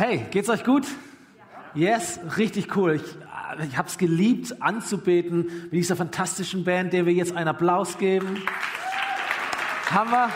Hey, geht's euch gut? Yes, richtig cool. Ich, ich habe es geliebt anzubeten mit dieser fantastischen Band, der wir jetzt einen Applaus geben. Hammer.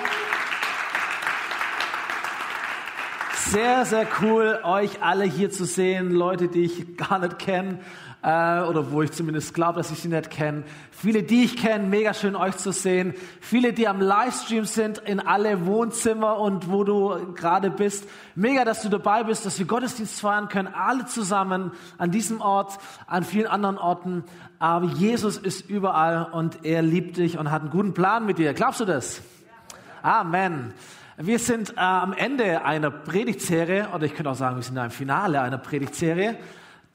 Sehr, sehr cool, euch alle hier zu sehen, Leute, die ich gar nicht kenne äh, oder wo ich zumindest glaube, dass ich sie nicht kenne. Viele, die ich kenne, mega schön euch zu sehen. Viele, die am Livestream sind, in alle Wohnzimmer und wo du gerade bist. Mega, dass du dabei bist, dass wir Gottesdienst feiern können, alle zusammen an diesem Ort, an vielen anderen Orten. Aber Jesus ist überall und er liebt dich und hat einen guten Plan mit dir. Glaubst du das? Amen. Wir sind äh, am Ende einer Predigtserie, oder ich könnte auch sagen, wir sind im Finale einer Predigtserie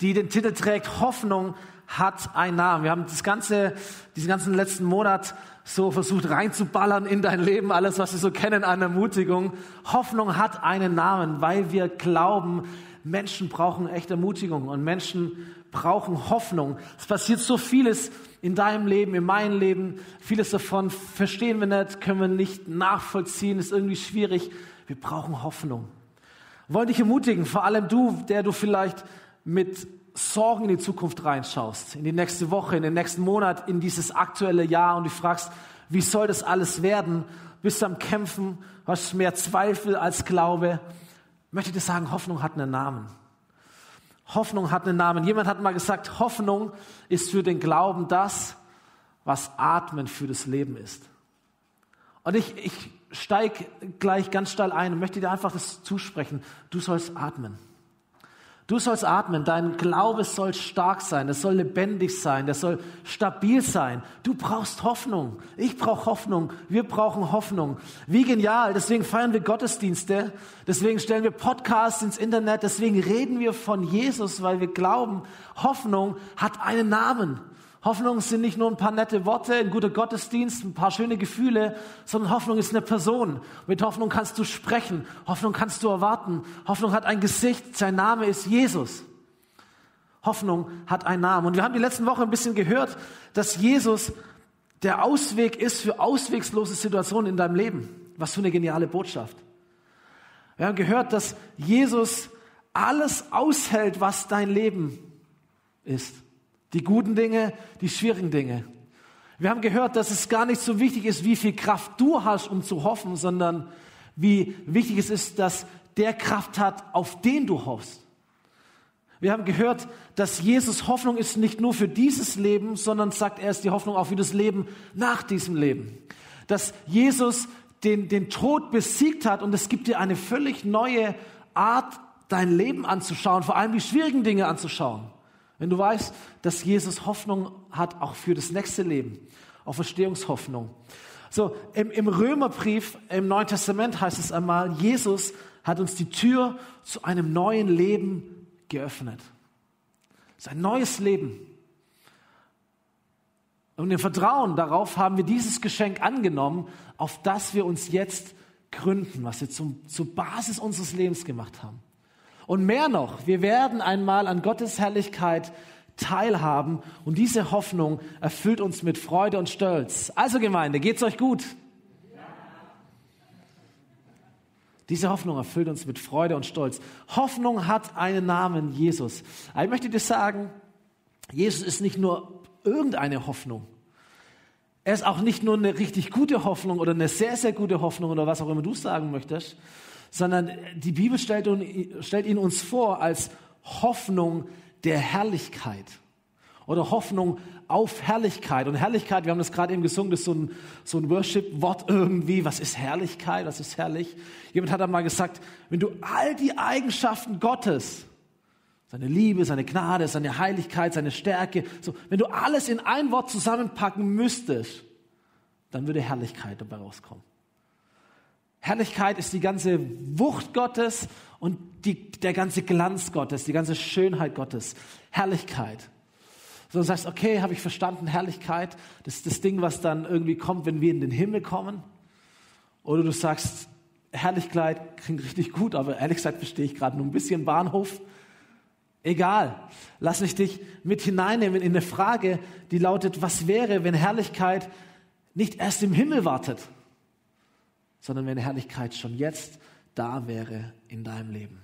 die den Titel trägt, Hoffnung hat einen Namen. Wir haben das ganze, diesen ganzen letzten Monat so versucht reinzuballern in dein Leben, alles, was wir so kennen an Ermutigung. Hoffnung hat einen Namen, weil wir glauben, Menschen brauchen echte Ermutigung und Menschen brauchen Hoffnung. Es passiert so vieles in deinem Leben, in meinem Leben. Vieles davon verstehen wir nicht, können wir nicht nachvollziehen, ist irgendwie schwierig. Wir brauchen Hoffnung. Wollen dich ermutigen, vor allem du, der du vielleicht mit Sorgen in die Zukunft reinschaust, in die nächste Woche, in den nächsten Monat, in dieses aktuelle Jahr und du fragst, wie soll das alles werden? Bist du am Kämpfen, hast mehr Zweifel als Glaube? Möchte ich dir sagen, Hoffnung hat einen Namen. Hoffnung hat einen Namen. Jemand hat mal gesagt, Hoffnung ist für den Glauben das, was Atmen für das Leben ist. Und ich, ich steige gleich ganz steil ein und möchte dir einfach das zusprechen. Du sollst atmen. Du sollst atmen, dein Glaube soll stark sein, es soll lebendig sein, es soll stabil sein. Du brauchst Hoffnung. Ich brauche Hoffnung. Wir brauchen Hoffnung. Wie genial. Deswegen feiern wir Gottesdienste. Deswegen stellen wir Podcasts ins Internet. Deswegen reden wir von Jesus, weil wir glauben, Hoffnung hat einen Namen. Hoffnung sind nicht nur ein paar nette Worte, ein guter Gottesdienst, ein paar schöne Gefühle, sondern Hoffnung ist eine Person. Mit Hoffnung kannst du sprechen, Hoffnung kannst du erwarten. Hoffnung hat ein Gesicht, sein Name ist Jesus. Hoffnung hat einen Namen. Und wir haben die letzten Woche ein bisschen gehört, dass Jesus der Ausweg ist für auswegslose Situationen in deinem Leben. Was für eine geniale Botschaft. Wir haben gehört, dass Jesus alles aushält, was dein Leben ist. Die guten Dinge, die schwierigen Dinge. Wir haben gehört, dass es gar nicht so wichtig ist, wie viel Kraft du hast, um zu hoffen, sondern wie wichtig es ist, dass der Kraft hat, auf den du hoffst. Wir haben gehört, dass Jesus Hoffnung ist nicht nur für dieses Leben, sondern sagt er ist die Hoffnung auch für das Leben nach diesem Leben. Dass Jesus den, den Tod besiegt hat und es gibt dir eine völlig neue Art, dein Leben anzuschauen, vor allem die schwierigen Dinge anzuschauen. Wenn du weißt, dass Jesus Hoffnung hat auch für das nächste Leben, auch Verstehungshoffnung. So, im, im Römerbrief, im Neuen Testament heißt es einmal, Jesus hat uns die Tür zu einem neuen Leben geöffnet. Sein neues Leben. Und im Vertrauen darauf haben wir dieses Geschenk angenommen, auf das wir uns jetzt gründen, was wir zum, zur Basis unseres Lebens gemacht haben. Und mehr noch, wir werden einmal an Gottes Herrlichkeit teilhaben und diese Hoffnung erfüllt uns mit Freude und Stolz. Also Gemeinde, geht's euch gut? Diese Hoffnung erfüllt uns mit Freude und Stolz. Hoffnung hat einen Namen, Jesus. Ich möchte dir sagen, Jesus ist nicht nur irgendeine Hoffnung. Er ist auch nicht nur eine richtig gute Hoffnung oder eine sehr, sehr gute Hoffnung oder was auch immer du sagen möchtest, sondern die Bibel stellt, ihn uns vor als Hoffnung der Herrlichkeit oder Hoffnung auf Herrlichkeit. Und Herrlichkeit, wir haben das gerade eben gesungen, das ist so ein, so ein Worship-Wort irgendwie. Was ist Herrlichkeit? Was ist herrlich? Jemand hat einmal gesagt, wenn du all die Eigenschaften Gottes, seine Liebe, seine Gnade, seine Heiligkeit, seine Stärke, so, wenn du alles in ein Wort zusammenpacken müsstest, dann würde Herrlichkeit dabei rauskommen. Herrlichkeit ist die ganze Wucht Gottes und die, der ganze Glanz Gottes, die ganze Schönheit Gottes. Herrlichkeit. So du sagst, okay, habe ich verstanden, Herrlichkeit, das ist das Ding, was dann irgendwie kommt, wenn wir in den Himmel kommen. Oder du sagst, Herrlichkeit klingt richtig gut, aber ehrlich gesagt verstehe ich gerade nur ein bisschen Bahnhof. Egal. Lass mich dich mit hineinnehmen in eine Frage, die lautet, was wäre, wenn Herrlichkeit nicht erst im Himmel wartet? Sondern wenn Herrlichkeit schon jetzt da wäre in deinem Leben.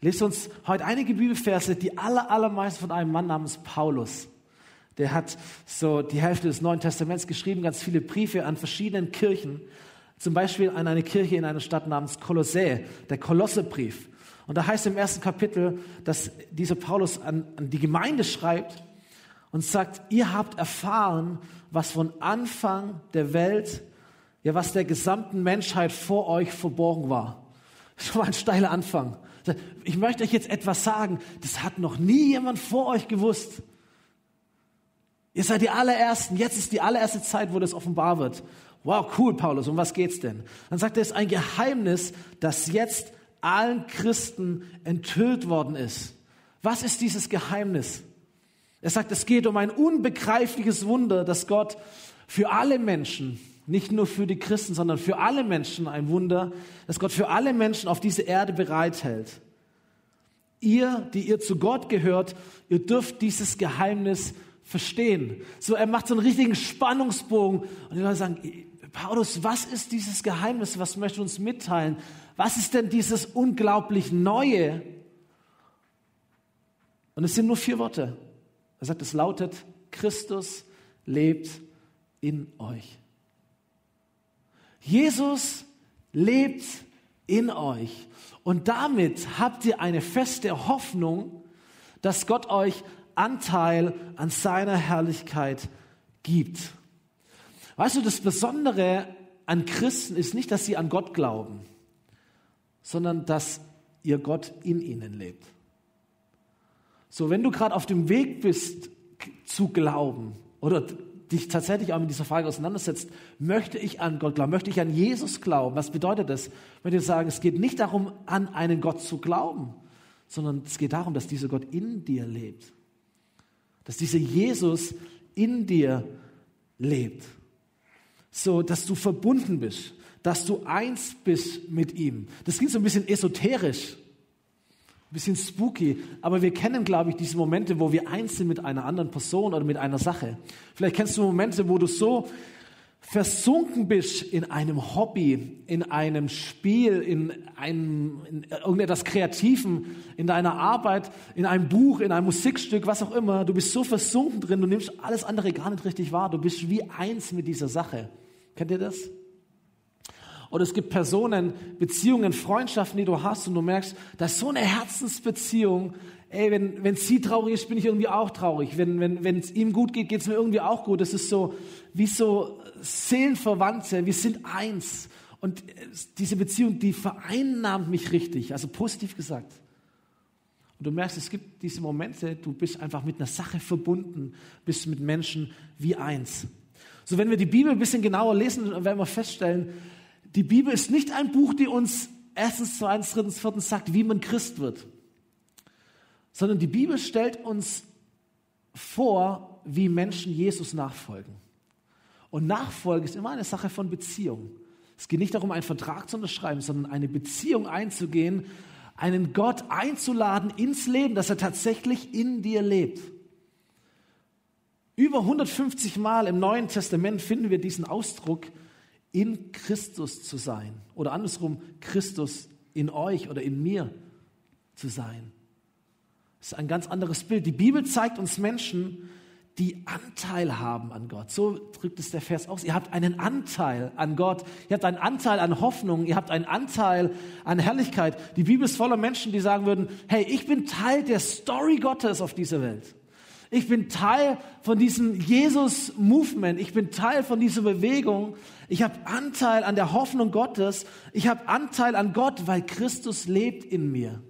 lese uns heute einige Bibelverse, die aller, allermeisten von einem Mann namens Paulus. Der hat so die Hälfte des Neuen Testaments geschrieben, ganz viele Briefe an verschiedenen Kirchen. Zum Beispiel an eine Kirche in einer Stadt namens Kolossä, der Kolossebrief. Und da heißt im ersten Kapitel, dass dieser Paulus an, an die Gemeinde schreibt und sagt, ihr habt erfahren, was von Anfang der Welt, ja was der gesamten Menschheit vor euch verborgen war. Schon mal ein steiler Anfang. Ich möchte euch jetzt etwas sagen, das hat noch nie jemand vor euch gewusst. Ihr seid die allerersten, jetzt ist die allererste Zeit, wo das offenbar wird. Wow, cool, Paulus, um was geht's denn? Dann sagt er, es ist ein Geheimnis, das jetzt allen Christen enthüllt worden ist. Was ist dieses Geheimnis? Er sagt, es geht um ein unbegreifliches Wunder, dass Gott für alle Menschen, nicht nur für die Christen, sondern für alle Menschen ein Wunder, dass Gott für alle Menschen auf diese Erde bereithält. Ihr, die ihr zu Gott gehört, ihr dürft dieses Geheimnis verstehen. So, er macht so einen richtigen Spannungsbogen und die Leute sagen, Paulus, was ist dieses Geheimnis? Was möchte uns mitteilen? Was ist denn dieses unglaublich Neue? Und es sind nur vier Worte. Er sagt, es lautet, Christus lebt in euch. Jesus lebt in euch. Und damit habt ihr eine feste Hoffnung, dass Gott euch Anteil an seiner Herrlichkeit gibt. Weißt du, das Besondere an Christen ist nicht, dass sie an Gott glauben, sondern dass ihr Gott in ihnen lebt. So, wenn du gerade auf dem Weg bist zu glauben oder dich tatsächlich auch mit dieser Frage auseinandersetzt, möchte ich an Gott glauben, möchte ich an Jesus glauben? Was bedeutet das? Ich möchte sagen, es geht nicht darum, an einen Gott zu glauben, sondern es geht darum, dass dieser Gott in dir lebt. Dass dieser Jesus in dir lebt. So, dass du verbunden bist, dass du eins bist mit ihm. Das klingt so ein bisschen esoterisch. Ein bisschen spooky, aber wir kennen, glaube ich, diese Momente, wo wir eins sind mit einer anderen Person oder mit einer Sache. Vielleicht kennst du Momente, wo du so versunken bist in einem Hobby, in einem Spiel, in einem in irgendetwas Kreativen, in deiner Arbeit, in einem Buch, in einem Musikstück, was auch immer. Du bist so versunken drin, du nimmst alles andere gar nicht richtig wahr. Du bist wie eins mit dieser Sache. Kennt ihr das? Oder es gibt Personen, Beziehungen, Freundschaften, die du hast und du merkst, da ist so eine Herzensbeziehung. Ey, wenn, wenn sie traurig ist, bin ich irgendwie auch traurig. Wenn, wenn, wenn es ihm gut geht, geht es mir irgendwie auch gut. Das ist so, wie so Seelenverwandte. Wir sind eins. Und diese Beziehung, die vereinnahmt mich richtig. Also positiv gesagt. Und du merkst, es gibt diese Momente, du bist einfach mit einer Sache verbunden, bist mit Menschen wie eins. So, wenn wir die Bibel ein bisschen genauer lesen, werden wir feststellen, die Bibel ist nicht ein Buch, die uns erstens, zweitens, drittens, viertens sagt, wie man Christ wird, sondern die Bibel stellt uns vor, wie Menschen Jesus nachfolgen. Und Nachfolge ist immer eine Sache von Beziehung. Es geht nicht darum, einen Vertrag zu unterschreiben, sondern eine Beziehung einzugehen, einen Gott einzuladen ins Leben, dass er tatsächlich in dir lebt. Über 150 Mal im Neuen Testament finden wir diesen Ausdruck, in Christus zu sein oder andersrum Christus in euch oder in mir zu sein. Das ist ein ganz anderes Bild. Die Bibel zeigt uns Menschen, die Anteil haben an Gott. So drückt es der Vers aus. Ihr habt einen Anteil an Gott. Ihr habt einen Anteil an Hoffnung. Ihr habt einen Anteil an Herrlichkeit. Die Bibel ist voller Menschen, die sagen würden, hey, ich bin Teil der Story Gottes auf dieser Welt. Ich bin Teil von diesem Jesus-Movement. Ich bin Teil von dieser Bewegung. Ich habe Anteil an der Hoffnung Gottes. Ich habe Anteil an Gott, weil Christus lebt in mir.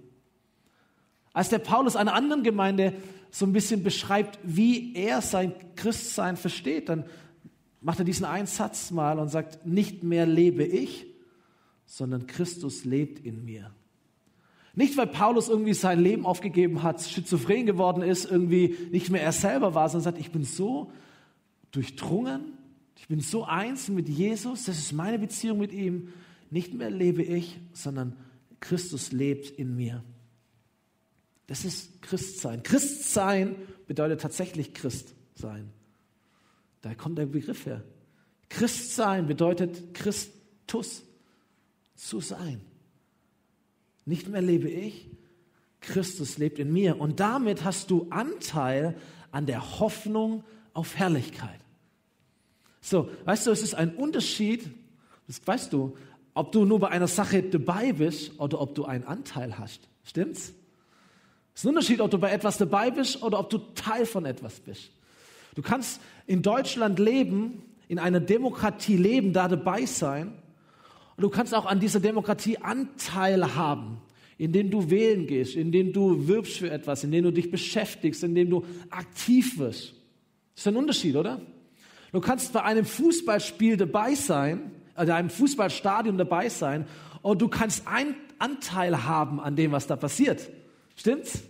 Als der Paulus einer anderen Gemeinde so ein bisschen beschreibt, wie er sein Christsein versteht, dann macht er diesen einen Satz mal und sagt, nicht mehr lebe ich, sondern Christus lebt in mir. Nicht, weil Paulus irgendwie sein Leben aufgegeben hat, schizophren geworden ist, irgendwie nicht mehr er selber war, sondern sagt, ich bin so durchdrungen, ich bin so eins mit Jesus, das ist meine Beziehung mit ihm. Nicht mehr lebe ich, sondern Christus lebt in mir. Das ist Christsein. Christsein bedeutet tatsächlich Christ sein. Da kommt der Begriff her. Christsein bedeutet Christus zu sein. Nicht mehr lebe ich, Christus lebt in mir. Und damit hast du Anteil an der Hoffnung auf Herrlichkeit. So, weißt du, es ist ein Unterschied, das weißt du, ob du nur bei einer Sache dabei bist oder ob du einen Anteil hast. Stimmt's? Es ist ein Unterschied, ob du bei etwas dabei bist oder ob du Teil von etwas bist. Du kannst in Deutschland leben, in einer Demokratie leben, da dabei sein. Und du kannst auch an dieser Demokratie Anteil haben, indem du wählen gehst, indem du wirbst für etwas, indem du dich beschäftigst, indem du aktiv wirst. Das ist ein Unterschied, oder? Du kannst bei einem Fußballspiel dabei sein, also einem Fußballstadion dabei sein und du kannst einen Anteil haben an dem, was da passiert. Stimmt's?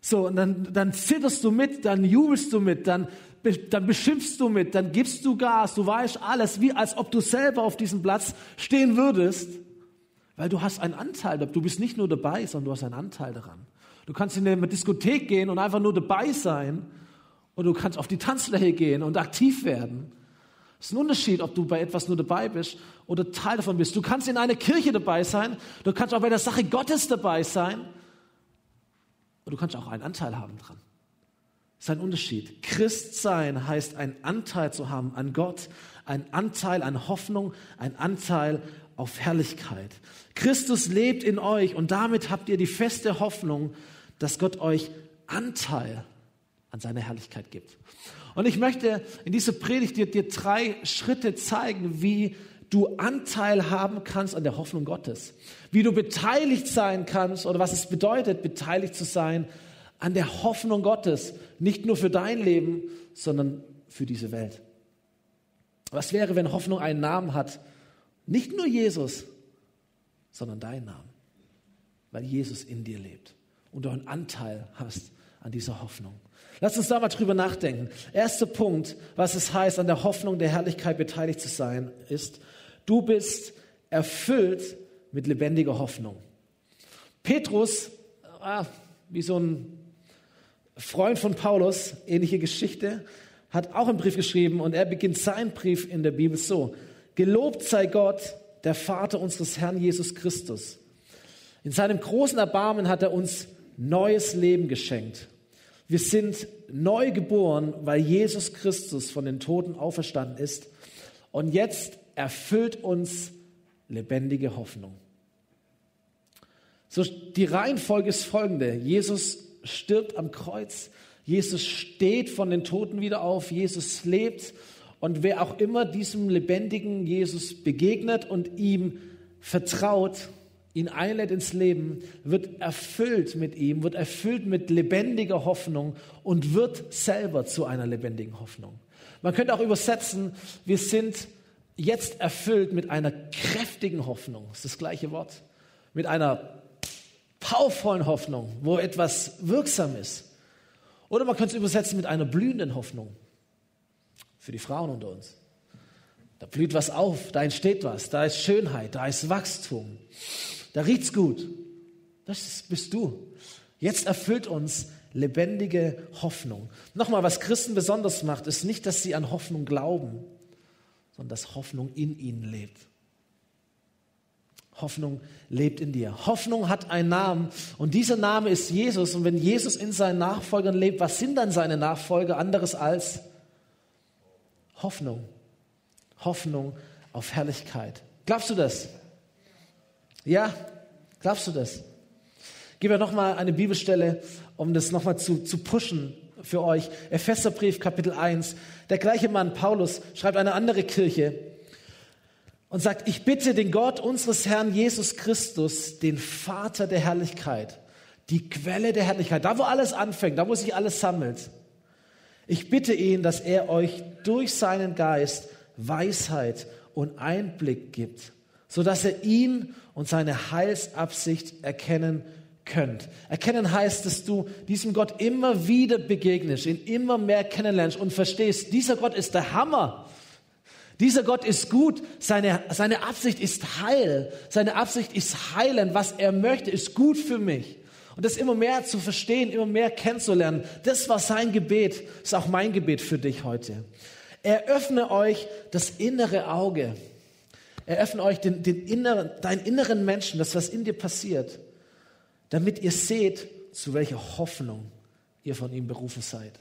So, und dann, dann zitterst du mit, dann jubelst du mit, dann, dann beschimpfst du mit, dann gibst du Gas, du weißt alles, wie als ob du selber auf diesem Platz stehen würdest, weil du hast einen Anteil, du bist nicht nur dabei, sondern du hast einen Anteil daran. Du kannst in eine Diskothek gehen und einfach nur dabei sein und du kannst auf die Tanzfläche gehen und aktiv werden. Es ist ein Unterschied, ob du bei etwas nur dabei bist oder Teil davon bist. Du kannst in einer Kirche dabei sein, du kannst auch bei der Sache Gottes dabei sein und du kannst auch einen Anteil haben dran. Das ist ein Unterschied. Christ sein heißt, einen Anteil zu haben an Gott, einen Anteil an Hoffnung, einen Anteil auf Herrlichkeit. Christus lebt in euch und damit habt ihr die feste Hoffnung, dass Gott euch Anteil an seiner Herrlichkeit gibt. Und ich möchte in dieser Predigt dir, dir drei Schritte zeigen, wie du Anteil haben kannst an der Hoffnung Gottes. Wie du beteiligt sein kannst oder was es bedeutet, beteiligt zu sein an der Hoffnung Gottes. Nicht nur für dein Leben, sondern für diese Welt. Was wäre, wenn Hoffnung einen Namen hat? Nicht nur Jesus, sondern deinen Namen. Weil Jesus in dir lebt und du einen Anteil hast an dieser Hoffnung. Lass uns da mal drüber nachdenken. Erster Punkt, was es heißt, an der Hoffnung der Herrlichkeit beteiligt zu sein, ist, du bist erfüllt mit lebendiger Hoffnung. Petrus, ah, wie so ein Freund von Paulus, ähnliche Geschichte, hat auch einen Brief geschrieben und er beginnt seinen Brief in der Bibel so. Gelobt sei Gott, der Vater unseres Herrn Jesus Christus. In seinem großen Erbarmen hat er uns neues Leben geschenkt wir sind neu geboren, weil Jesus Christus von den Toten auferstanden ist. Und jetzt erfüllt uns lebendige Hoffnung. So, die Reihenfolge ist folgende. Jesus stirbt am Kreuz. Jesus steht von den Toten wieder auf. Jesus lebt. Und wer auch immer diesem lebendigen Jesus begegnet und ihm vertraut, ihn einlädt ins Leben, wird erfüllt mit ihm, wird erfüllt mit lebendiger Hoffnung und wird selber zu einer lebendigen Hoffnung. Man könnte auch übersetzen, wir sind jetzt erfüllt mit einer kräftigen Hoffnung. Das ist das gleiche Wort. Mit einer powervollen Hoffnung, wo etwas wirksam ist. Oder man könnte es übersetzen mit einer blühenden Hoffnung. Für die Frauen unter uns. Da blüht was auf, da entsteht was, da ist Schönheit, da ist Wachstum. Da riecht's gut. Das bist du. Jetzt erfüllt uns lebendige Hoffnung. Nochmal, was Christen besonders macht, ist nicht, dass sie an Hoffnung glauben, sondern dass Hoffnung in ihnen lebt. Hoffnung lebt in dir. Hoffnung hat einen Namen und dieser Name ist Jesus. Und wenn Jesus in seinen Nachfolgern lebt, was sind dann seine Nachfolger anderes als Hoffnung? Hoffnung auf Herrlichkeit. Glaubst du das? Ja, glaubst du das? Gib mir nochmal eine Bibelstelle, um das nochmal zu, zu pushen für euch. Epheserbrief, Kapitel 1. Der gleiche Mann, Paulus, schreibt eine andere Kirche und sagt, ich bitte den Gott unseres Herrn Jesus Christus, den Vater der Herrlichkeit, die Quelle der Herrlichkeit, da wo alles anfängt, da wo sich alles sammelt. Ich bitte ihn, dass er euch durch seinen Geist Weisheit und Einblick gibt, so dass er ihn und seine Heilsabsicht erkennen könnt. Erkennen heißt, dass du diesem Gott immer wieder begegnest, ihn immer mehr kennenlernst und verstehst, dieser Gott ist der Hammer. Dieser Gott ist gut, seine, seine Absicht ist heil, seine Absicht ist heilen, was er möchte, ist gut für mich. Und das immer mehr zu verstehen, immer mehr kennenzulernen, das war sein Gebet, ist auch mein Gebet für dich heute. Eröffne euch das innere Auge. Eröffne euch den, den inneren, deinen inneren Menschen, das, was in dir passiert. damit ihr seht, zu welcher Hoffnung ihr von ihm berufen seid.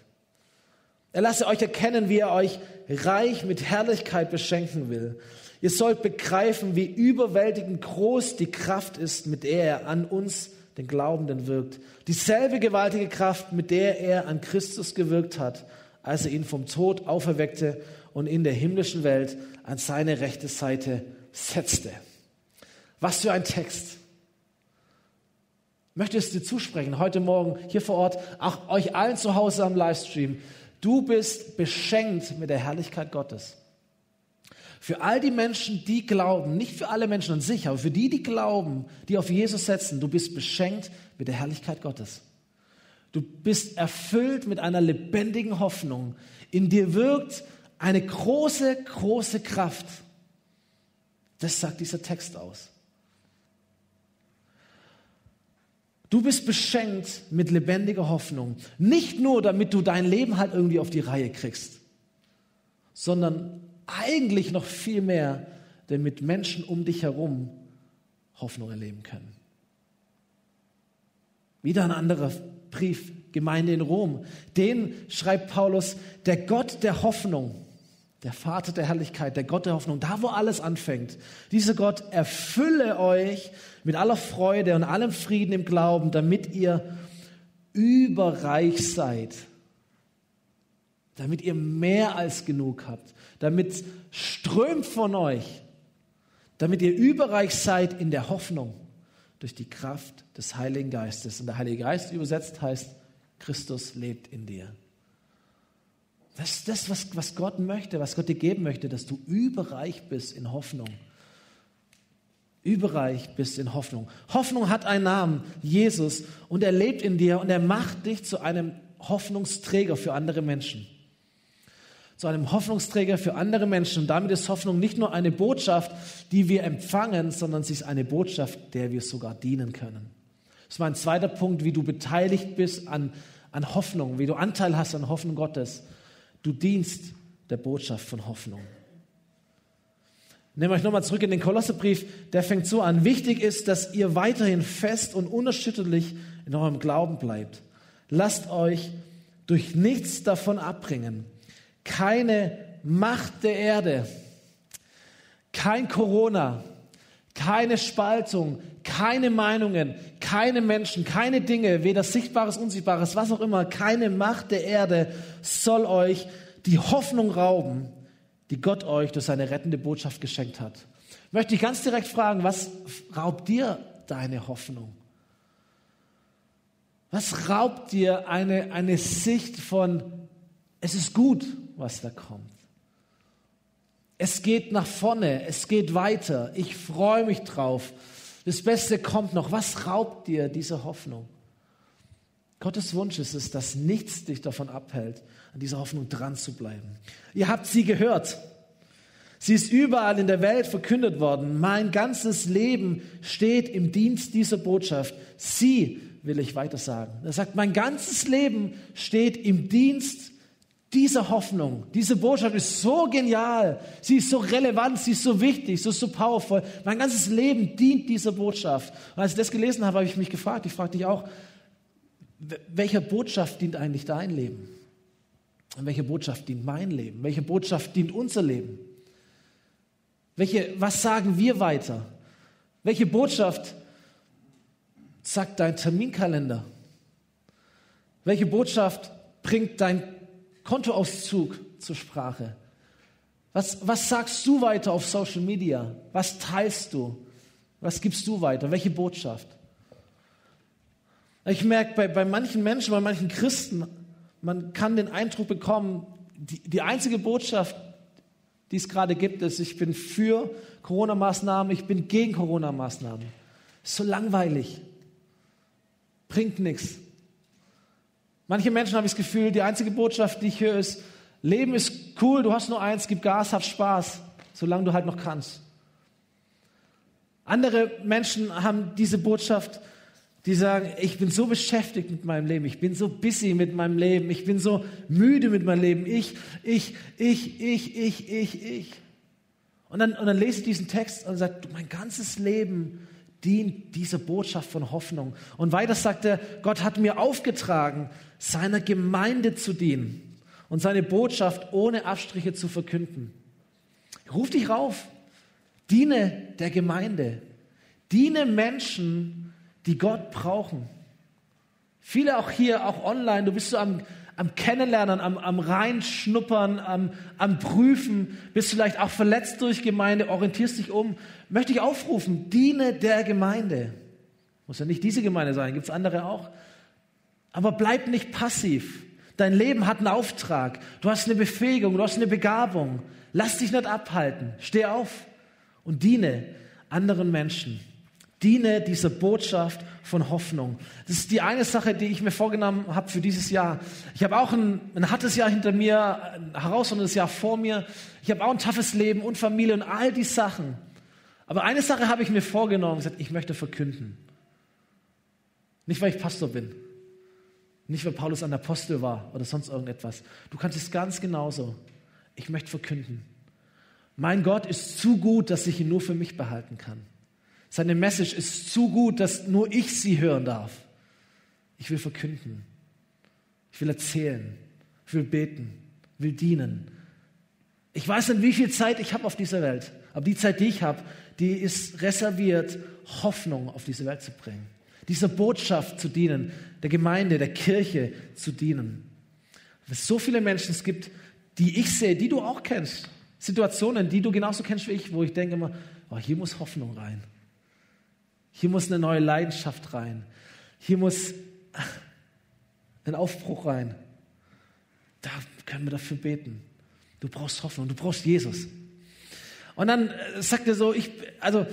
Er lasse euch erkennen, wie er euch reich mit Herrlichkeit beschenken will. Ihr sollt begreifen, wie überwältigend groß die Kraft ist, mit der er an uns, den Glaubenden, wirkt. Dieselbe gewaltige Kraft, mit der er an Christus gewirkt hat, als er ihn vom Tod auferweckte und in der himmlischen Welt an seine rechte Seite setzte. Was für ein Text. Ich möchte es dir zusprechen, heute Morgen hier vor Ort, auch euch allen zu Hause am Livestream. Du bist beschenkt mit der Herrlichkeit Gottes. Für all die Menschen, die glauben, nicht für alle Menschen an sich, aber für die, die glauben, die auf Jesus setzen, du bist beschenkt mit der Herrlichkeit Gottes. Du bist erfüllt mit einer lebendigen Hoffnung. In dir wirkt eine große, große Kraft. Das sagt dieser Text aus. Du bist beschenkt mit lebendiger Hoffnung. Nicht nur, damit du dein Leben halt irgendwie auf die Reihe kriegst, sondern eigentlich noch viel mehr, damit Menschen um dich herum Hoffnung erleben können. Wieder ein anderer Brief, Gemeinde in Rom. Den schreibt Paulus, der Gott der Hoffnung der Vater der Herrlichkeit, der Gott der Hoffnung, da wo alles anfängt. Dieser Gott erfülle euch mit aller Freude und allem Frieden im Glauben, damit ihr überreich seid. Damit ihr mehr als genug habt. Damit strömt von euch. Damit ihr überreich seid in der Hoffnung durch die Kraft des Heiligen Geistes. Und der Heilige Geist übersetzt heißt, Christus lebt in dir. Das ist das, was, was Gott möchte, was Gott dir geben möchte, dass du überreich bist in Hoffnung. Überreich bist in Hoffnung. Hoffnung hat einen Namen, Jesus, und er lebt in dir und er macht dich zu einem Hoffnungsträger für andere Menschen. Zu einem Hoffnungsträger für andere Menschen. Und damit ist Hoffnung nicht nur eine Botschaft, die wir empfangen, sondern sie ist eine Botschaft, der wir sogar dienen können. Das ist mein zweiter Punkt, wie du beteiligt bist an, an Hoffnung, wie du Anteil hast an Hoffnung Gottes. Du dienst der Botschaft von Hoffnung. Nehmen wir euch nochmal zurück in den Kolosserbrief. Der fängt so an. Wichtig ist, dass ihr weiterhin fest und unerschütterlich in eurem Glauben bleibt. Lasst euch durch nichts davon abbringen. Keine Macht der Erde, kein Corona, keine Spaltung, keine Meinungen, keine Menschen, keine Dinge, weder Sichtbares, Unsichtbares, was auch immer, keine Macht der Erde soll euch die Hoffnung rauben, die Gott euch durch seine rettende Botschaft geschenkt hat. Ich möchte dich ganz direkt fragen, was raubt dir deine Hoffnung? Was raubt dir eine, eine Sicht von, es ist gut, was da kommt? Es geht nach vorne, es geht weiter, ich freue mich drauf. Das Beste kommt noch. Was raubt dir diese Hoffnung? Gottes Wunsch ist es, dass nichts dich davon abhält, an dieser Hoffnung dran zu bleiben. Ihr habt sie gehört. Sie ist überall in der Welt verkündet worden. Mein ganzes Leben steht im Dienst dieser Botschaft. Sie will ich weiter sagen. Er sagt, mein ganzes Leben steht im Dienst diese Hoffnung, diese Botschaft ist so genial, sie ist so relevant, sie ist so wichtig, sie ist so powerful. Mein ganzes Leben dient dieser Botschaft. Und als ich das gelesen habe, habe ich mich gefragt, ich fragte dich auch, welcher Botschaft dient eigentlich dein Leben? Und welche Botschaft dient mein Leben? Welche Botschaft dient unser Leben? Welche, was sagen wir weiter? Welche Botschaft sagt dein Terminkalender? Welche Botschaft bringt dein Kontoauszug zur Sprache? Was, was sagst du weiter auf Social Media? Was teilst du? Was gibst du weiter? Welche Botschaft? Ich merke bei, bei manchen Menschen, bei manchen Christen, man kann den Eindruck bekommen, die, die einzige Botschaft, die es gerade gibt, ist, ich bin für Corona-Maßnahmen, ich bin gegen Corona-Maßnahmen. So langweilig. Bringt nichts. Manche Menschen habe ich das Gefühl, die einzige Botschaft, die ich höre, ist, Leben ist cool, du hast nur eins, gib Gas, hab Spaß, solange du halt noch kannst. Andere Menschen haben diese Botschaft, die sagen, ich bin so beschäftigt mit meinem Leben, ich bin so busy mit meinem Leben, ich bin so müde mit meinem Leben, ich, ich, ich, ich, ich, ich, ich. Und dann, und dann lese ich diesen Text und sage, mein ganzes Leben dient dieser Botschaft von Hoffnung. Und weiter sagt er, Gott hat mir aufgetragen, seiner Gemeinde zu dienen und seine Botschaft ohne Abstriche zu verkünden. Ruf dich rauf, diene der Gemeinde, diene Menschen, die Gott brauchen. Viele auch hier, auch online, du bist so am, am Kennenlernen, am, am Reinschnuppern, am, am Prüfen, bist vielleicht auch verletzt durch Gemeinde, orientierst dich um. Möchte ich aufrufen, diene der Gemeinde. Muss ja nicht diese Gemeinde sein, gibt es andere auch. Aber bleib nicht passiv. Dein Leben hat einen Auftrag. Du hast eine Befähigung, du hast eine Begabung. Lass dich nicht abhalten. Steh auf und diene anderen Menschen. Diene dieser Botschaft von Hoffnung. Das ist die eine Sache, die ich mir vorgenommen habe für dieses Jahr. Ich habe auch ein, ein hartes Jahr hinter mir, ein herausforderndes Jahr vor mir. Ich habe auch ein toughes Leben und Familie und all die Sachen. Aber eine Sache habe ich mir vorgenommen, gesagt, ich möchte verkünden. Nicht, weil ich Pastor bin. Nicht, weil Paulus ein Apostel war oder sonst irgendetwas. Du kannst es ganz genauso. Ich möchte verkünden. Mein Gott ist zu gut, dass ich ihn nur für mich behalten kann. Seine Message ist zu gut, dass nur ich sie hören darf. Ich will verkünden. Ich will erzählen. Ich will beten. Ich will dienen. Ich weiß nicht, wie viel Zeit ich habe auf dieser Welt. Aber die Zeit, die ich habe, die ist reserviert, Hoffnung auf diese Welt zu bringen. Dieser Botschaft zu dienen, der Gemeinde, der Kirche zu dienen. Weil es so viele Menschen es gibt, die ich sehe, die du auch kennst. Situationen, die du genauso kennst wie ich, wo ich denke immer, oh, hier muss Hoffnung rein. Hier muss eine neue Leidenschaft rein. Hier muss ein Aufbruch rein. Da können wir dafür beten. Du brauchst Hoffnung, du brauchst Jesus. Und dann äh, sagt er so, ich, also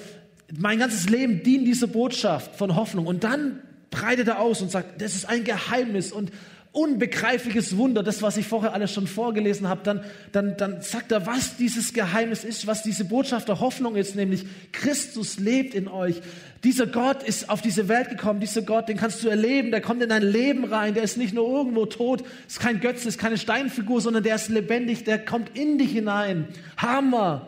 mein ganzes Leben dient dieser Botschaft von Hoffnung. Und dann breitet er aus und sagt, das ist ein Geheimnis und unbegreifliches Wunder, das, was ich vorher alles schon vorgelesen habe, dann, dann, dann sagt er, was dieses Geheimnis ist, was diese Botschaft der Hoffnung ist, nämlich Christus lebt in euch. Dieser Gott ist auf diese Welt gekommen, dieser Gott, den kannst du erleben, der kommt in dein Leben rein, der ist nicht nur irgendwo tot, ist kein Götze, ist keine Steinfigur, sondern der ist lebendig, der kommt in dich hinein. Hammer!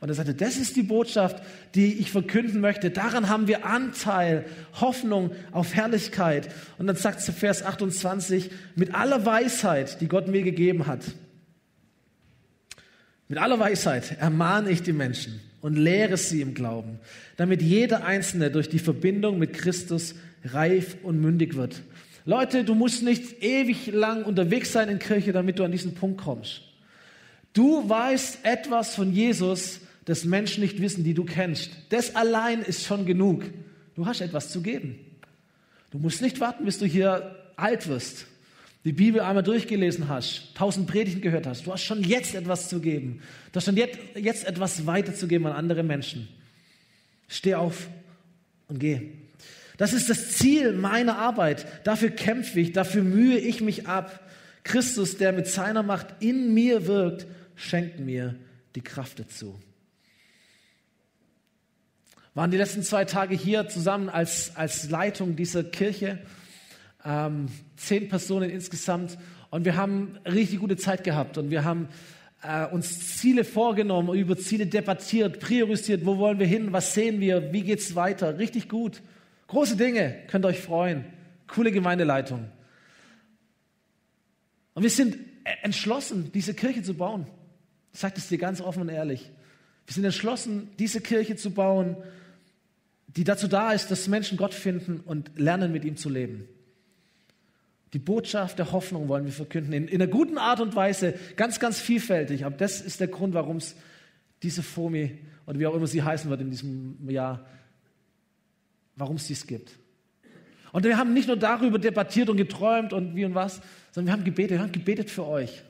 Und er sagte, das ist die Botschaft, die ich verkünden möchte. Daran haben wir Anteil, Hoffnung auf Herrlichkeit. Und dann sagt zu Vers 28, mit aller Weisheit, die Gott mir gegeben hat, mit aller Weisheit ermahne ich die Menschen und lehre sie im Glauben, damit jeder Einzelne durch die Verbindung mit Christus reif und mündig wird. Leute, du musst nicht ewig lang unterwegs sein in Kirche, damit du an diesen Punkt kommst. Du weißt etwas von Jesus, das Menschen nicht wissen, die du kennst. Das allein ist schon genug. Du hast etwas zu geben. Du musst nicht warten, bis du hier alt wirst, die Bibel einmal durchgelesen hast, tausend Predigten gehört hast. Du hast schon jetzt etwas zu geben. Du hast schon jetzt, jetzt etwas weiterzugeben an andere Menschen. Steh auf und geh. Das ist das Ziel meiner Arbeit. Dafür kämpfe ich, dafür mühe ich mich ab. Christus, der mit seiner Macht in mir wirkt, schenkt mir die Kraft dazu waren die letzten zwei Tage hier zusammen als, als Leitung dieser Kirche. Ähm, zehn Personen insgesamt. Und wir haben richtig gute Zeit gehabt. Und wir haben äh, uns Ziele vorgenommen, über Ziele debattiert, priorisiert. Wo wollen wir hin? Was sehen wir? Wie geht's weiter? Richtig gut. Große Dinge. Könnt ihr euch freuen. Coole Gemeindeleitung. Und wir sind entschlossen, diese Kirche zu bauen. Ich sage das dir ganz offen und ehrlich. Wir sind entschlossen, diese Kirche zu bauen, die dazu da ist, dass Menschen Gott finden und lernen, mit ihm zu leben. Die Botschaft der Hoffnung wollen wir verkünden, in, in einer guten Art und Weise, ganz, ganz vielfältig. Aber das ist der Grund, warum es diese FOMI oder wie auch immer sie heißen wird in diesem Jahr, warum es dies gibt. Und wir haben nicht nur darüber debattiert und geträumt und wie und was, sondern wir haben gebetet, wir haben gebetet für euch.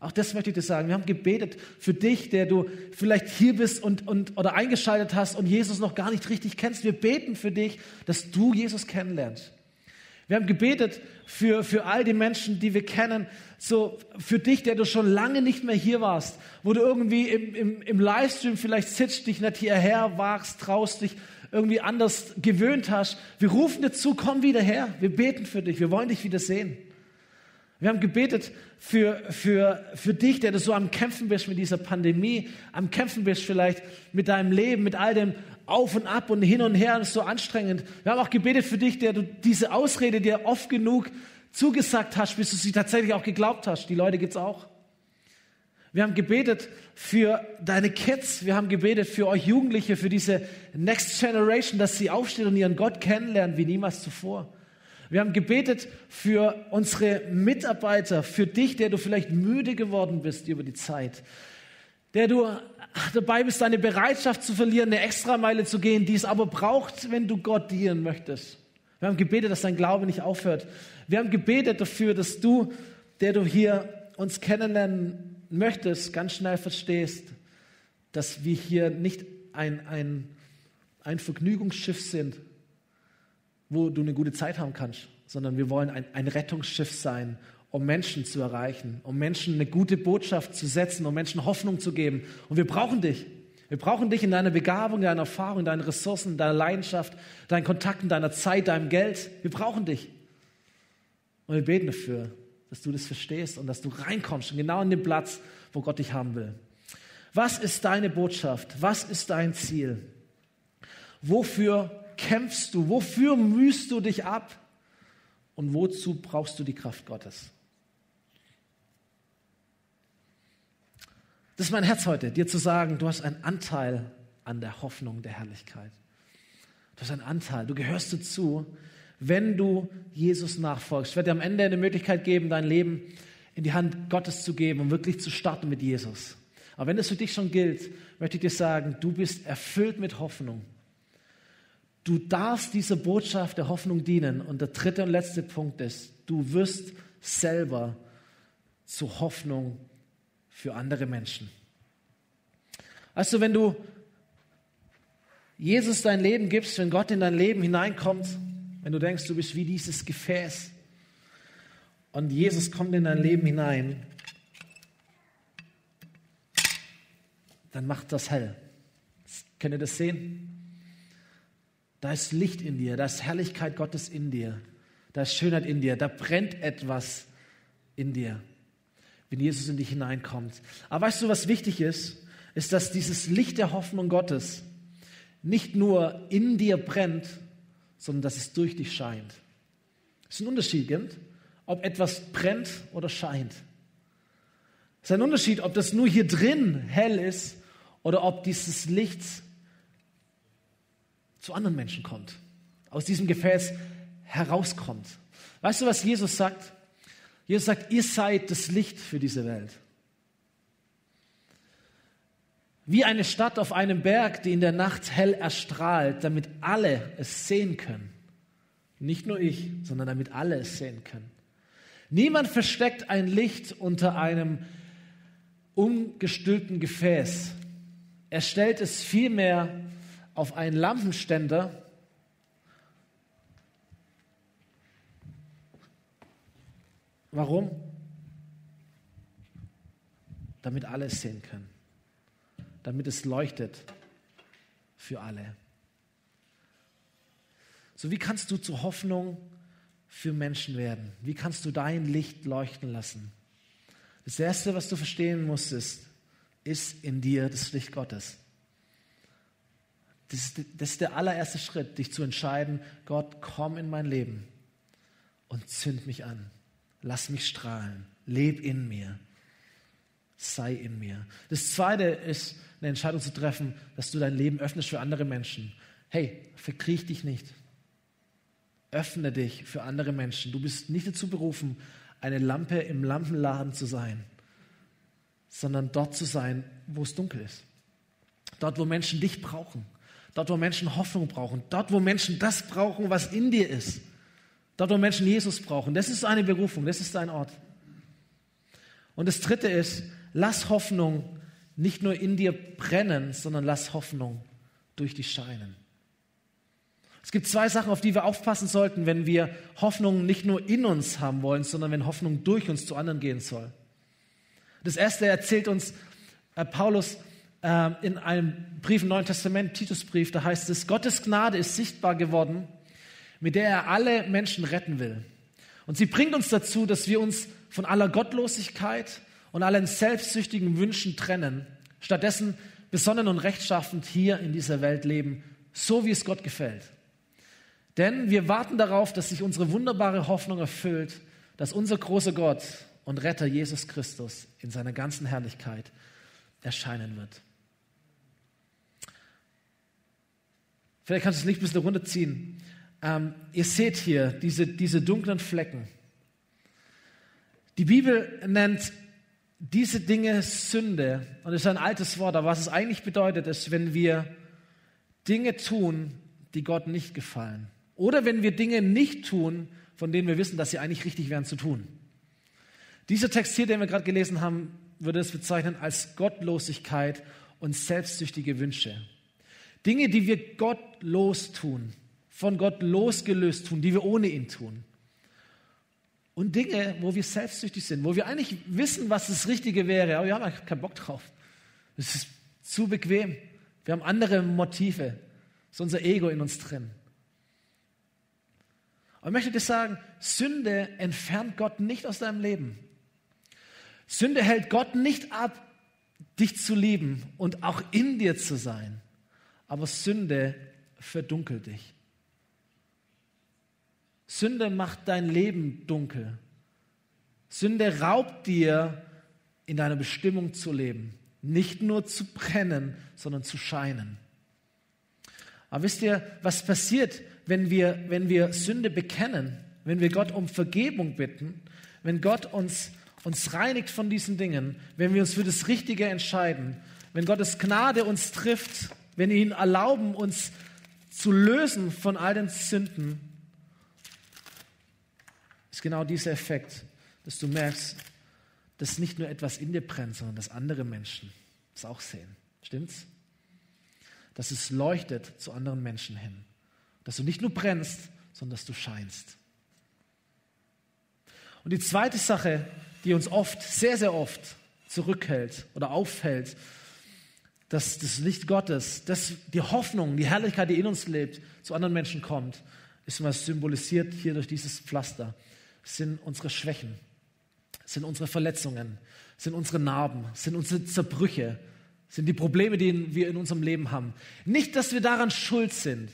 Auch das möchte ich dir sagen. Wir haben gebetet für dich, der du vielleicht hier bist und, und, oder eingeschaltet hast und Jesus noch gar nicht richtig kennst. Wir beten für dich, dass du Jesus kennenlernst. Wir haben gebetet für, für all die Menschen, die wir kennen, so für dich, der du schon lange nicht mehr hier warst, wo du irgendwie im, im, im Livestream vielleicht sitzt, dich nicht hierher wagst, traust dich irgendwie anders gewöhnt hast. Wir rufen dir zu, komm wieder her. Wir beten für dich. Wir wollen dich wieder sehen. Wir haben gebetet für, für, für dich, der du so am Kämpfen bist mit dieser Pandemie, am Kämpfen bist vielleicht mit deinem Leben, mit all den auf und ab und hin und her und so anstrengend. Wir haben auch gebetet für dich, der du diese Ausrede dir oft genug zugesagt hast, bis du sie tatsächlich auch geglaubt hast. Die Leute gibt's auch. Wir haben gebetet für deine Kids. Wir haben gebetet für euch Jugendliche, für diese Next Generation, dass sie aufsteht und ihren Gott kennenlernen wie niemals zuvor. Wir haben gebetet für unsere Mitarbeiter, für dich, der du vielleicht müde geworden bist über die Zeit, der du dabei bist, deine Bereitschaft zu verlieren, eine Extrameile zu gehen, die es aber braucht, wenn du Gott dienen möchtest. Wir haben gebetet, dass dein Glaube nicht aufhört. Wir haben gebetet dafür, dass du, der du hier uns kennenlernen möchtest, ganz schnell verstehst, dass wir hier nicht ein, ein, ein Vergnügungsschiff sind, wo du eine gute Zeit haben kannst, sondern wir wollen ein, ein Rettungsschiff sein, um Menschen zu erreichen, um Menschen eine gute Botschaft zu setzen, um Menschen Hoffnung zu geben. Und wir brauchen dich. Wir brauchen dich in deiner Begabung, deiner Erfahrung, deinen Ressourcen, deiner Leidenschaft, deinen Kontakten, deiner Zeit, deinem Geld. Wir brauchen dich. Und wir beten dafür, dass du das verstehst und dass du reinkommst, genau in den Platz, wo Gott dich haben will. Was ist deine Botschaft? Was ist dein Ziel? Wofür kämpfst du? Wofür mühst du dich ab? Und wozu brauchst du die Kraft Gottes? Das ist mein Herz heute, dir zu sagen, du hast einen Anteil an der Hoffnung der Herrlichkeit. Du hast einen Anteil, du gehörst dazu, wenn du Jesus nachfolgst. Ich werde dir am Ende eine Möglichkeit geben, dein Leben in die Hand Gottes zu geben und wirklich zu starten mit Jesus. Aber wenn das für dich schon gilt, möchte ich dir sagen, du bist erfüllt mit Hoffnung. Du darfst dieser Botschaft der Hoffnung dienen. Und der dritte und letzte Punkt ist, du wirst selber zur Hoffnung für andere Menschen. Also wenn du Jesus dein Leben gibst, wenn Gott in dein Leben hineinkommt, wenn du denkst, du bist wie dieses Gefäß und Jesus kommt in dein Leben hinein, dann macht das hell. Könnt ihr das sehen? Da ist Licht in dir, da ist Herrlichkeit Gottes in dir, da ist Schönheit in dir, da brennt etwas in dir, wenn Jesus in dich hineinkommt. Aber weißt du, was wichtig ist? Ist, dass dieses Licht der Hoffnung Gottes nicht nur in dir brennt, sondern dass es durch dich scheint. Es ist ein Unterschied, ob etwas brennt oder scheint. Es ist ein Unterschied, ob das nur hier drin hell ist oder ob dieses Licht zu anderen Menschen kommt, aus diesem Gefäß herauskommt. Weißt du, was Jesus sagt? Jesus sagt, ihr seid das Licht für diese Welt. Wie eine Stadt auf einem Berg, die in der Nacht hell erstrahlt, damit alle es sehen können. Nicht nur ich, sondern damit alle es sehen können. Niemand versteckt ein Licht unter einem ungestülpten Gefäß. Er stellt es vielmehr auf einen Lampenständer Warum? Damit alle es sehen können. Damit es leuchtet für alle. So, wie kannst du zur Hoffnung für Menschen werden? Wie kannst du dein Licht leuchten lassen? Das Erste, was du verstehen musst, ist, ist in dir das Licht Gottes. Das ist, das ist der allererste Schritt, dich zu entscheiden, Gott, komm in mein Leben und zünd mich an. Lass mich strahlen. Leb in mir. Sei in mir. Das zweite ist, eine Entscheidung zu treffen, dass du dein Leben öffnest für andere Menschen. Hey, verkriech dich nicht. Öffne dich für andere Menschen. Du bist nicht dazu berufen, eine Lampe im Lampenladen zu sein, sondern dort zu sein, wo es dunkel ist. Dort, wo Menschen dich brauchen. Dort, wo Menschen Hoffnung brauchen. Dort, wo Menschen das brauchen, was in dir ist. Dort, wo Menschen Jesus brauchen. Das ist eine Berufung. Das ist dein Ort. Und das dritte ist, lass Hoffnung nicht nur in dir brennen, sondern lass Hoffnung durch dich scheinen. Es gibt zwei Sachen, auf die wir aufpassen sollten, wenn wir Hoffnung nicht nur in uns haben wollen, sondern wenn Hoffnung durch uns zu anderen gehen soll. Das erste erzählt uns äh, Paulus äh, in einem Brief im Neuen Testament, Titusbrief, da heißt es, Gottes Gnade ist sichtbar geworden, mit der er alle Menschen retten will. Und sie bringt uns dazu, dass wir uns von aller Gottlosigkeit und allen selbstsüchtigen Wünschen trennen, stattdessen besonnen und rechtschaffend hier in dieser Welt leben so wie es Gott gefällt. Denn wir warten darauf, dass sich unsere wunderbare Hoffnung erfüllt, dass unser großer Gott und Retter Jesus Christus in seiner ganzen Herrlichkeit erscheinen wird. Vielleicht kannst du das Licht ein bisschen runterziehen. Ähm, ihr seht hier diese, diese dunklen Flecken. Die Bibel nennt diese Dinge Sünde. Und das ist ein altes Wort, aber was es eigentlich bedeutet, ist, wenn wir Dinge tun, die Gott nicht gefallen. Oder wenn wir Dinge nicht tun, von denen wir wissen, dass sie eigentlich richtig wären zu tun. Dieser Text hier, den wir gerade gelesen haben, würde es bezeichnen als Gottlosigkeit und selbstsüchtige Wünsche. Dinge, die wir gottlos tun, von Gott losgelöst tun, die wir ohne ihn tun. Und Dinge, wo wir selbstsüchtig sind, wo wir eigentlich wissen, was das Richtige wäre, aber wir haben keinen Bock drauf. Es ist zu bequem. Wir haben andere Motive. Es ist unser Ego in uns drin. Und ich möchte dir sagen, Sünde entfernt Gott nicht aus deinem Leben. Sünde hält Gott nicht ab, dich zu lieben und auch in dir zu sein aber Sünde verdunkelt dich. Sünde macht dein Leben dunkel. Sünde raubt dir, in deiner Bestimmung zu leben. Nicht nur zu brennen, sondern zu scheinen. Aber wisst ihr, was passiert, wenn wir, wenn wir Sünde bekennen, wenn wir Gott um Vergebung bitten, wenn Gott uns, uns reinigt von diesen Dingen, wenn wir uns für das Richtige entscheiden, wenn Gottes Gnade uns trifft wenn wir ihn erlauben, uns zu lösen von all den Sünden, ist genau dieser Effekt, dass du merkst, dass nicht nur etwas in dir brennt, sondern dass andere Menschen es auch sehen. Stimmt's? Dass es leuchtet zu anderen Menschen hin. Dass du nicht nur brennst, sondern dass du scheinst. Und die zweite Sache, die uns oft, sehr, sehr oft zurückhält oder auffällt, dass das Licht Gottes, dass die Hoffnung, die Herrlichkeit, die in uns lebt, zu anderen Menschen kommt, ist mal symbolisiert hier durch dieses Pflaster. Es sind unsere Schwächen, es sind unsere Verletzungen, es sind unsere Narben, es sind unsere Zerbrüche, es sind die Probleme, die wir in unserem Leben haben. Nicht, dass wir daran schuld sind,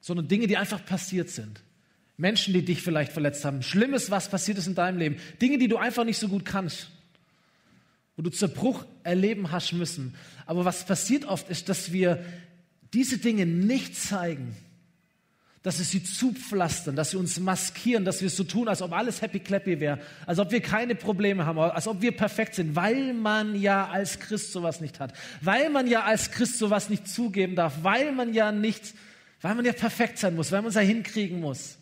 sondern Dinge, die einfach passiert sind. Menschen, die dich vielleicht verletzt haben. Schlimmes, was passiert ist in deinem Leben. Dinge, die du einfach nicht so gut kannst wo du Zerbruch erleben hast müssen. Aber was passiert oft ist, dass wir diese Dinge nicht zeigen, dass wir sie zupflastern, dass wir uns maskieren, dass wir so tun, als ob alles happy clappy wäre, als ob wir keine Probleme haben, als ob wir perfekt sind, weil man ja als Christ sowas nicht hat, weil man ja als Christ sowas nicht zugeben darf, weil man ja nicht, weil man ja perfekt sein muss, weil man es ja hinkriegen muss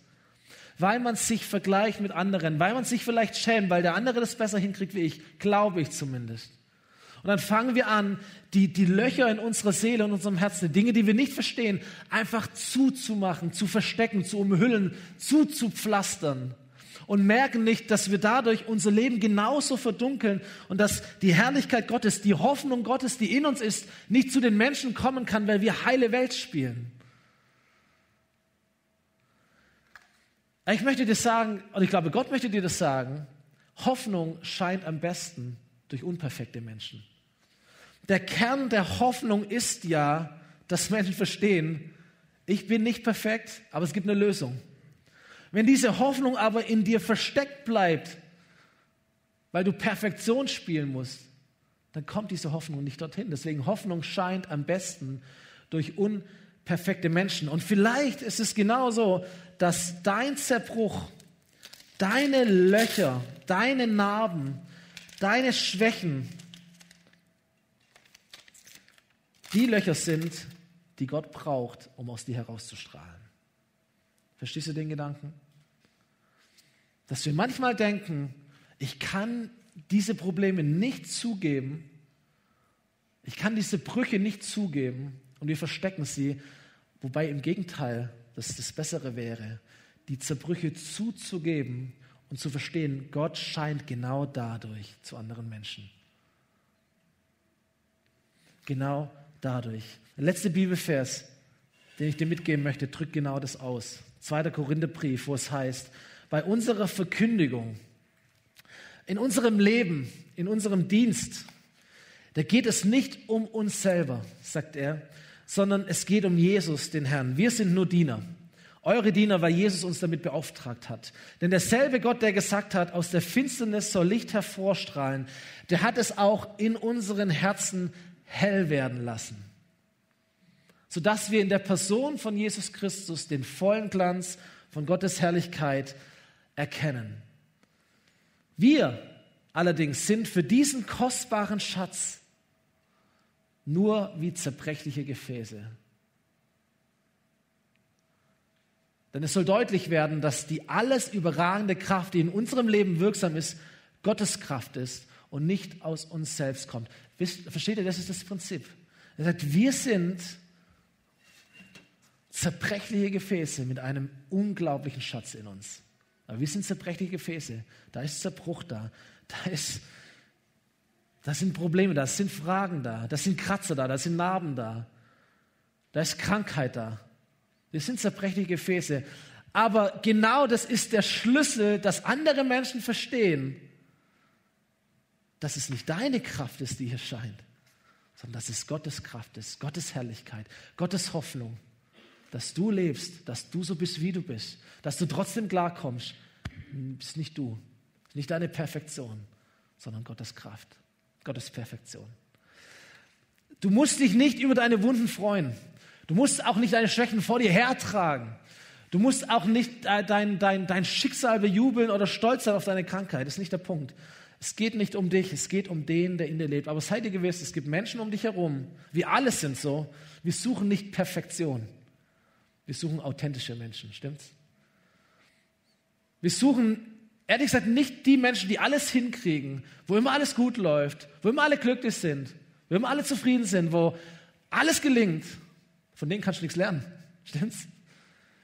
weil man sich vergleicht mit anderen, weil man sich vielleicht schämt, weil der andere das besser hinkriegt wie ich, glaube ich zumindest. Und dann fangen wir an, die, die Löcher in unserer Seele und unserem Herzen, Dinge, die wir nicht verstehen, einfach zuzumachen, zu verstecken, zu umhüllen, zuzupflastern und merken nicht, dass wir dadurch unser Leben genauso verdunkeln und dass die Herrlichkeit Gottes, die Hoffnung Gottes, die in uns ist, nicht zu den Menschen kommen kann, weil wir heile Welt spielen. Ich möchte dir sagen, und ich glaube, Gott möchte dir das sagen, Hoffnung scheint am besten durch unperfekte Menschen. Der Kern der Hoffnung ist ja, dass Menschen verstehen, ich bin nicht perfekt, aber es gibt eine Lösung. Wenn diese Hoffnung aber in dir versteckt bleibt, weil du Perfektion spielen musst, dann kommt diese Hoffnung nicht dorthin. Deswegen Hoffnung scheint am besten durch unperfekte perfekte Menschen. Und vielleicht ist es genauso, dass dein Zerbruch, deine Löcher, deine Narben, deine Schwächen, die Löcher sind, die Gott braucht, um aus dir herauszustrahlen. Verstehst du den Gedanken? Dass wir manchmal denken, ich kann diese Probleme nicht zugeben, ich kann diese Brüche nicht zugeben und wir verstecken sie, Wobei im Gegenteil das das Bessere wäre, die Zerbrüche zuzugeben und zu verstehen, Gott scheint genau dadurch zu anderen Menschen. Genau dadurch. Der letzte Bibelvers, den ich dir mitgeben möchte, drückt genau das aus. Zweiter Korintherbrief, wo es heißt, bei unserer Verkündigung, in unserem Leben, in unserem Dienst, da geht es nicht um uns selber, sagt er, sondern es geht um Jesus, den Herrn. Wir sind nur Diener. Eure Diener, weil Jesus uns damit beauftragt hat. Denn derselbe Gott, der gesagt hat, aus der Finsternis soll Licht hervorstrahlen, der hat es auch in unseren Herzen hell werden lassen. Sodass wir in der Person von Jesus Christus den vollen Glanz von Gottes Herrlichkeit erkennen. Wir allerdings sind für diesen kostbaren Schatz nur wie zerbrechliche Gefäße. Denn es soll deutlich werden, dass die alles überragende Kraft, die in unserem Leben wirksam ist, Gottes Kraft ist und nicht aus uns selbst kommt. Versteht ihr, das ist das Prinzip. Er sagt, wir sind zerbrechliche Gefäße mit einem unglaublichen Schatz in uns. Aber wir sind zerbrechliche Gefäße. Da ist Zerbruch da. Da, ist, da sind Probleme da, da sind Fragen da, da sind Kratzer da, da sind Narben da. Da ist Krankheit da. Wir sind zerbrechliche Gefäße. Aber genau das ist der Schlüssel, dass andere Menschen verstehen, dass es nicht deine Kraft ist, die hier scheint, sondern dass es Gottes Kraft ist, Gottes Herrlichkeit, Gottes Hoffnung, dass du lebst, dass du so bist, wie du bist, dass du trotzdem klarkommst. Bist nicht du, nicht deine Perfektion, sondern Gottes Kraft, Gottes Perfektion. Du musst dich nicht über deine Wunden freuen. Du musst auch nicht deine Schwächen vor dir hertragen. Du musst auch nicht dein, dein, dein Schicksal bejubeln oder stolz sein auf deine Krankheit. Das ist nicht der Punkt. Es geht nicht um dich, es geht um den, der in dir lebt. Aber seid ihr gewiss, es gibt Menschen um dich herum. Wir alle sind so. Wir suchen nicht Perfektion. Wir suchen authentische Menschen, stimmt's? Wir suchen, ehrlich gesagt, nicht die Menschen, die alles hinkriegen, wo immer alles gut läuft, wo immer alle glücklich sind, wo immer alle zufrieden sind, wo alles gelingt, von denen kannst du nichts lernen. Stimmt's?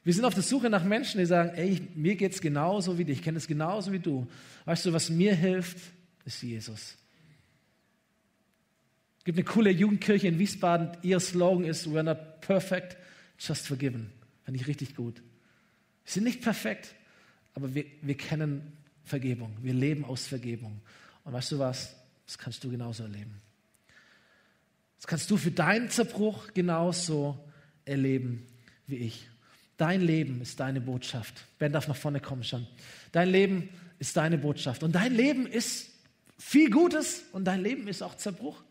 Wir sind auf der Suche nach Menschen, die sagen, ey, mir geht's genauso wie dich, ich kenne es genauso wie du. Weißt du, was mir hilft, ist Jesus. Es gibt eine coole Jugendkirche in Wiesbaden, ihr Slogan ist, we're not perfect, just forgiven. Fand ich richtig gut. Wir sind nicht perfekt, aber wir, wir kennen Vergebung. Wir leben aus Vergebung. Und weißt du was? Das kannst du genauso erleben. Das kannst du für deinen Zerbruch genauso erleben wie ich. Dein Leben ist deine Botschaft. Ben darf nach vorne kommen schon. Dein Leben ist deine Botschaft. Und dein Leben ist viel Gutes und dein Leben ist auch Zerbruch.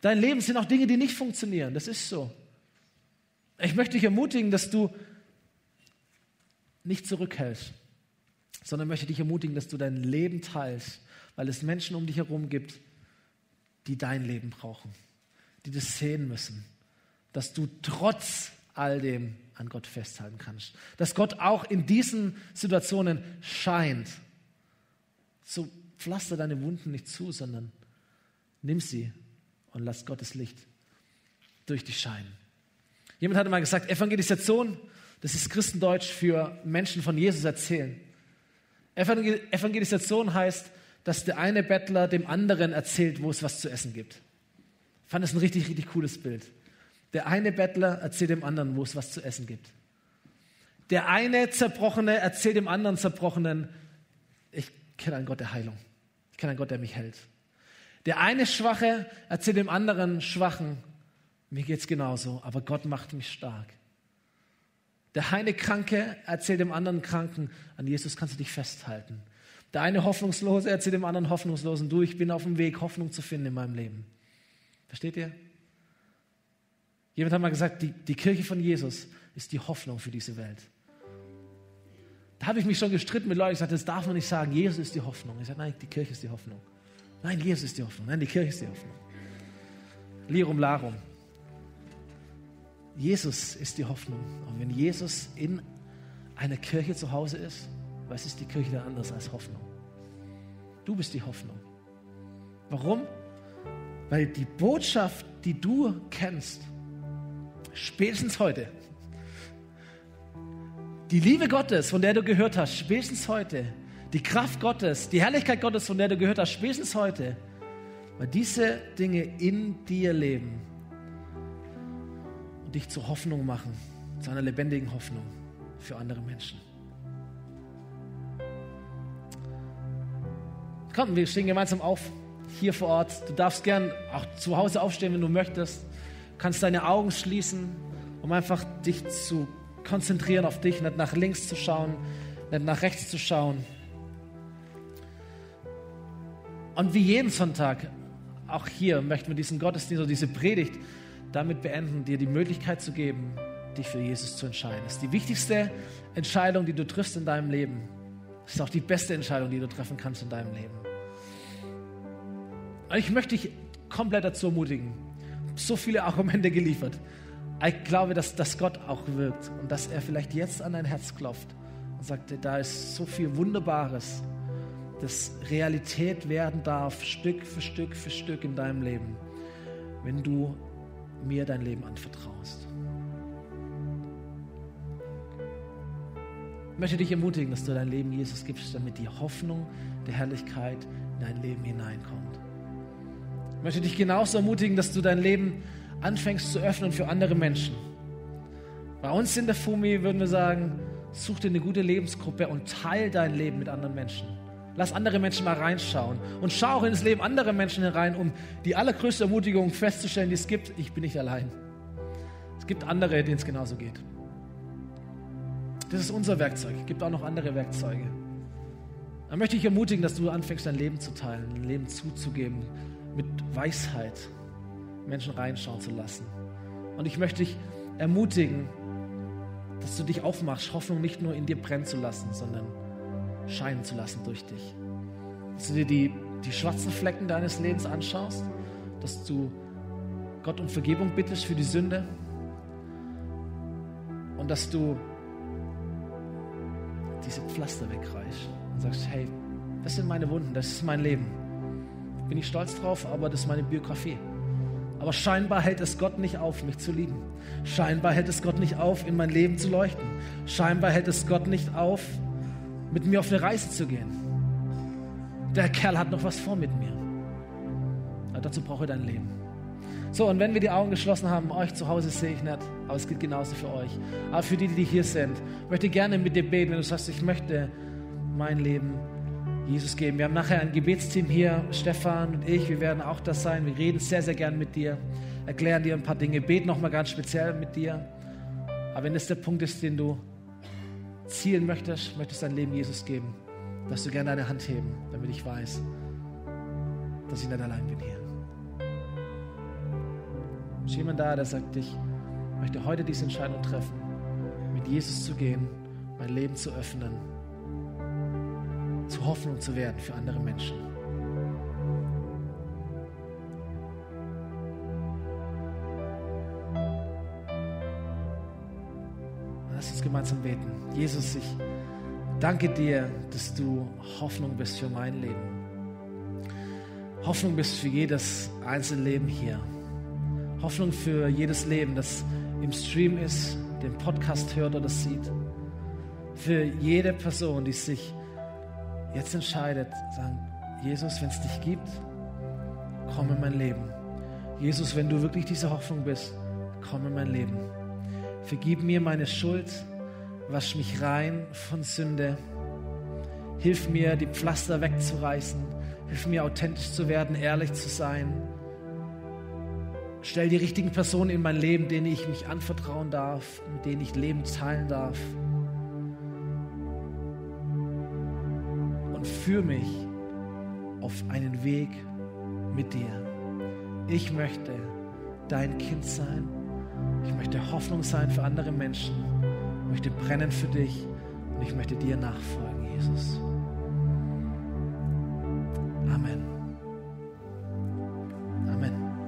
Dein Leben sind auch Dinge, die nicht funktionieren. Das ist so. Ich möchte dich ermutigen, dass du nicht zurückhältst, sondern möchte dich ermutigen, dass du dein Leben teilst, weil es Menschen um dich herum gibt, die dein Leben brauchen die das sehen müssen, dass du trotz all dem an Gott festhalten kannst. Dass Gott auch in diesen Situationen scheint. So pflaster deine Wunden nicht zu, sondern nimm sie und lass Gottes Licht durch dich scheinen. Jemand hatte mal gesagt, Evangelisation, das ist Christendeutsch für Menschen von Jesus erzählen. Evangelisation heißt, dass der eine Bettler dem anderen erzählt, wo es was zu essen gibt fand es ein richtig, richtig cooles Bild. Der eine Bettler erzählt dem anderen, wo es was zu essen gibt. Der eine Zerbrochene erzählt dem anderen Zerbrochenen, ich kenne einen Gott der Heilung. Ich kenne einen Gott, der mich hält. Der eine Schwache erzählt dem anderen Schwachen, mir geht es genauso, aber Gott macht mich stark. Der eine Kranke erzählt dem anderen Kranken, an Jesus kannst du dich festhalten. Der eine Hoffnungslose erzählt dem anderen Hoffnungslosen, du, ich bin auf dem Weg, Hoffnung zu finden in meinem Leben. Versteht ihr? Jemand hat mal gesagt, die, die Kirche von Jesus ist die Hoffnung für diese Welt. Da habe ich mich schon gestritten mit Leuten, ich sagte, das darf man nicht sagen, Jesus ist die Hoffnung. Ich sage, nein, die Kirche ist die Hoffnung. Nein, Jesus ist die Hoffnung. Nein, die Kirche ist die Hoffnung. Lirum larum. Jesus ist die Hoffnung. Und wenn Jesus in einer Kirche zu Hause ist, was ist die Kirche dann anders als Hoffnung? Du bist die Hoffnung. Warum? Weil die Botschaft, die du kennst, spätestens heute, die Liebe Gottes, von der du gehört hast, spätestens heute, die Kraft Gottes, die Herrlichkeit Gottes, von der du gehört hast, spätestens heute, weil diese Dinge in dir leben und dich zur Hoffnung machen, zu einer lebendigen Hoffnung für andere Menschen. Komm, wir stehen gemeinsam auf hier vor Ort. Du darfst gern auch zu Hause aufstehen, wenn du möchtest. kannst deine Augen schließen, um einfach dich zu konzentrieren auf dich, nicht nach links zu schauen, nicht nach rechts zu schauen. Und wie jeden Sonntag, auch hier möchten wir diesen Gottesdienst oder diese Predigt damit beenden, dir die Möglichkeit zu geben, dich für Jesus zu entscheiden. Das ist die wichtigste Entscheidung, die du triffst in deinem Leben. Das ist auch die beste Entscheidung, die du treffen kannst in deinem Leben. Und ich möchte dich komplett dazu ermutigen. So viele Argumente geliefert. Ich glaube, dass, dass Gott auch wirkt und dass er vielleicht jetzt an dein Herz klopft und sagt, da ist so viel Wunderbares, das Realität werden darf, Stück für Stück für Stück in deinem Leben, wenn du mir dein Leben anvertraust. Ich möchte dich ermutigen, dass du dein Leben Jesus gibst, damit die Hoffnung der Herrlichkeit in dein Leben hineinkommt. Ich möchte dich genauso ermutigen, dass du dein Leben anfängst zu öffnen für andere Menschen. Bei uns in der FUMI würden wir sagen, such dir eine gute Lebensgruppe und teil dein Leben mit anderen Menschen. Lass andere Menschen mal reinschauen und schau auch ins Leben anderer Menschen herein, um die allergrößte Ermutigung festzustellen, die es gibt. Ich bin nicht allein. Es gibt andere, denen es genauso geht. Das ist unser Werkzeug. Es gibt auch noch andere Werkzeuge. Da möchte ich ermutigen, dass du anfängst, dein Leben zu teilen, dein Leben zuzugeben, mit Weisheit Menschen reinschauen zu lassen. Und ich möchte dich ermutigen, dass du dich aufmachst, Hoffnung nicht nur in dir brennen zu lassen, sondern scheinen zu lassen durch dich. Dass du dir die, die schwarzen Flecken deines Lebens anschaust, dass du Gott um Vergebung bittest für die Sünde und dass du diese Pflaster wegreißt und sagst, hey, das sind meine Wunden, das ist mein Leben. Bin ich stolz drauf, aber das ist meine Biografie. Aber scheinbar hält es Gott nicht auf, mich zu lieben. Scheinbar hält es Gott nicht auf, in mein Leben zu leuchten. Scheinbar hält es Gott nicht auf, mit mir auf eine Reise zu gehen. Der Kerl hat noch was vor mit mir. Aber dazu brauche ich dein Leben. So, und wenn wir die Augen geschlossen haben, euch zu Hause sehe ich nicht, aber es gilt genauso für euch. Aber für die, die hier sind, möchte gerne mit dir beten, wenn du sagst, ich möchte mein Leben Jesus geben. Wir haben nachher ein Gebetsteam hier, Stefan und ich, wir werden auch das sein. Wir reden sehr, sehr gern mit dir, erklären dir ein paar Dinge, beten nochmal ganz speziell mit dir. Aber wenn das der Punkt ist, den du zielen möchtest, möchtest dein Leben Jesus geben, darfst du gerne deine Hand heben, damit ich weiß, dass ich nicht allein bin hier. Ist jemand da, der sagt, ich möchte heute diese Entscheidung treffen, mit Jesus zu gehen, mein Leben zu öffnen, zu Hoffnung zu werden für andere Menschen. Gemeinsam beten. Jesus, ich danke dir, dass du Hoffnung bist für mein Leben. Hoffnung bist für jedes einzelne Leben hier. Hoffnung für jedes Leben, das im Stream ist, den Podcast hört oder sieht. Für jede Person, die sich jetzt entscheidet, sagen, Jesus, wenn es dich gibt, komm in mein Leben. Jesus, wenn du wirklich diese Hoffnung bist, komm in mein Leben. Vergib mir meine Schuld, wasch mich rein von Sünde. Hilf mir, die Pflaster wegzureißen. Hilf mir, authentisch zu werden, ehrlich zu sein Stell die richtigen Personen in mein Leben, denen ich mich anvertrauen darf, mit denen ich Leben teilen darf. Und führe mich auf einen Weg mit dir. Ich möchte dein Kind sein. Ich möchte Hoffnung sein für andere Menschen möchte brennen für dich und ich möchte dir nachfolgen, Jesus. Amen. Amen.